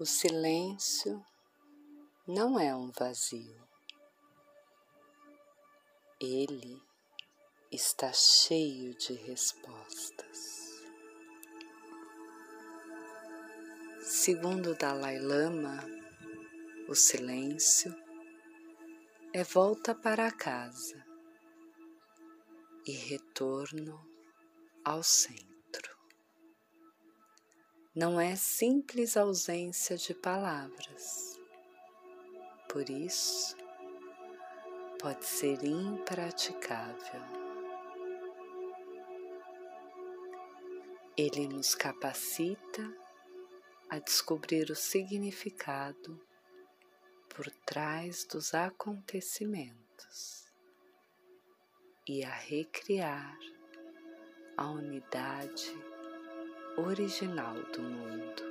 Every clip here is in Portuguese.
O silêncio não é um vazio. Ele está cheio de respostas. Segundo Dalai Lama, o silêncio é volta para casa e retorno ao centro. Não é simples ausência de palavras, por isso pode ser impraticável. Ele nos capacita a descobrir o significado por trás dos acontecimentos e a recriar a unidade original do mundo.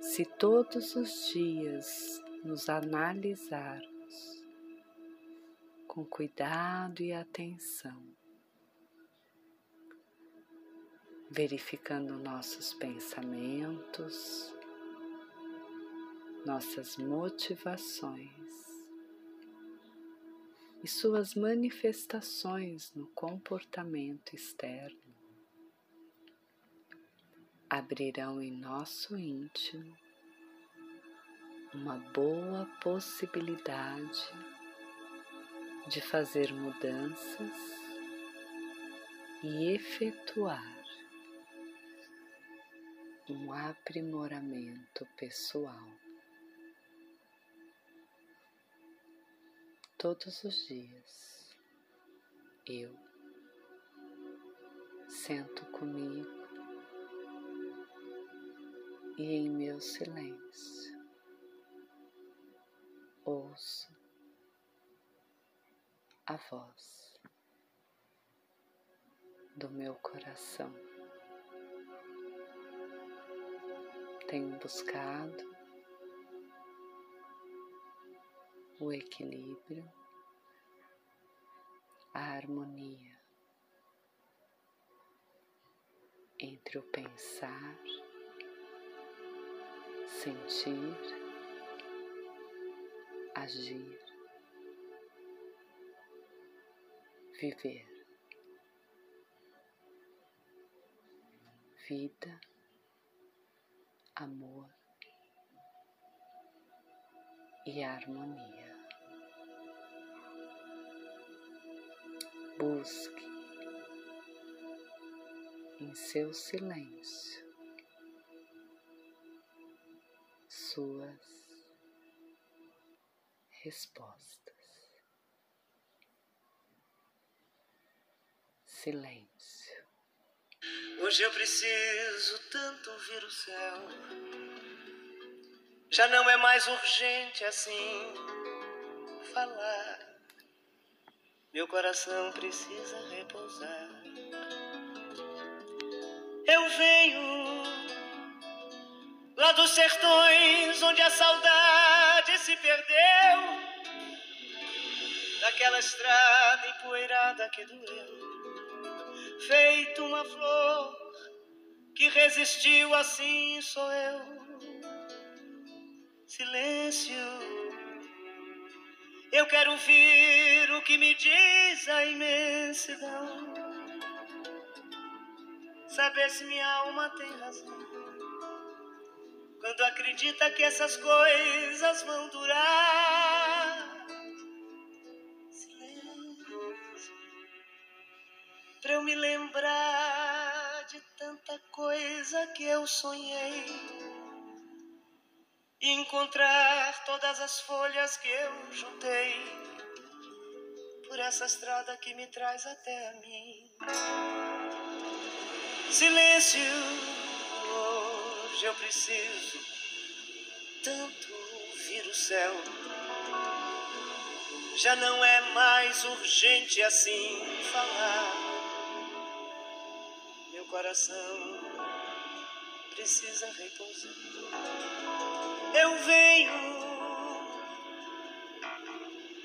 Se todos os dias nos analisarmos com cuidado e atenção, verificando nossos pensamentos, nossas motivações e suas manifestações no comportamento externo abrirão em nosso íntimo uma boa possibilidade de fazer mudanças e efetuar um aprimoramento pessoal. Todos os dias eu sento comigo e em meu silêncio ouço a voz do meu coração. tenho buscado o equilíbrio, a harmonia entre o pensar, sentir, agir, viver. Vida amor e harmonia. Busque em seu silêncio suas respostas. Silêncio. Hoje eu preciso tanto ouvir o céu. Já não é mais urgente assim falar. Meu coração precisa repousar. Eu venho lá dos sertões onde a saudade se perdeu. Daquela estrada empoeirada que doeu feito uma flor que resistiu, assim sou eu. Silêncio, eu quero ouvir o que me diz a imensidão. Saber se minha alma tem razão. Quando acredita que essas coisas vão durar para eu me lembrar de tanta coisa que eu sonhei encontrar todas as folhas que eu juntei por essa estrada que me traz até a mim. Silêncio, hoje eu preciso tanto ouvir o céu. Já não é mais urgente assim falar coração precisa repousar. Eu venho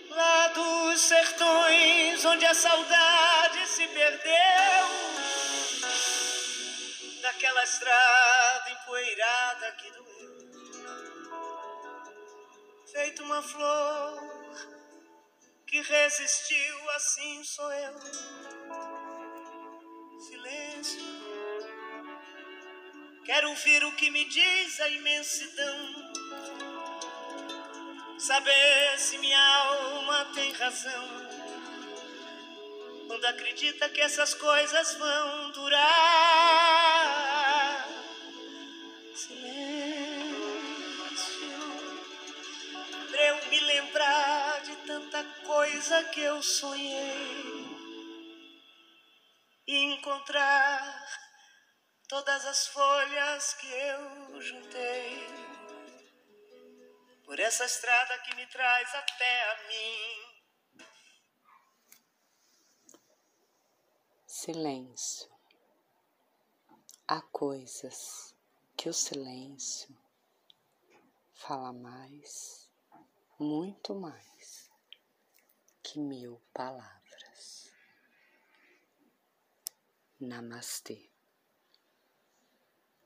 lá dos sertões onde a saudade se perdeu. pela estrada empoeirada que doeu. Feito uma flor que resistiu, assim sou eu. Silêncio. Quero ouvir o que me diz a imensidão. Saber se minha alma tem razão. Quando acredita que essas coisas vão durar. Silêncio, pra eu me lembrar de tanta coisa que eu sonhei. E encontrar todas as folhas que eu juntei por essa estrada que me traz até a mim. Silêncio. Há coisas que o silêncio fala mais, muito mais que mil palavras. Namastê.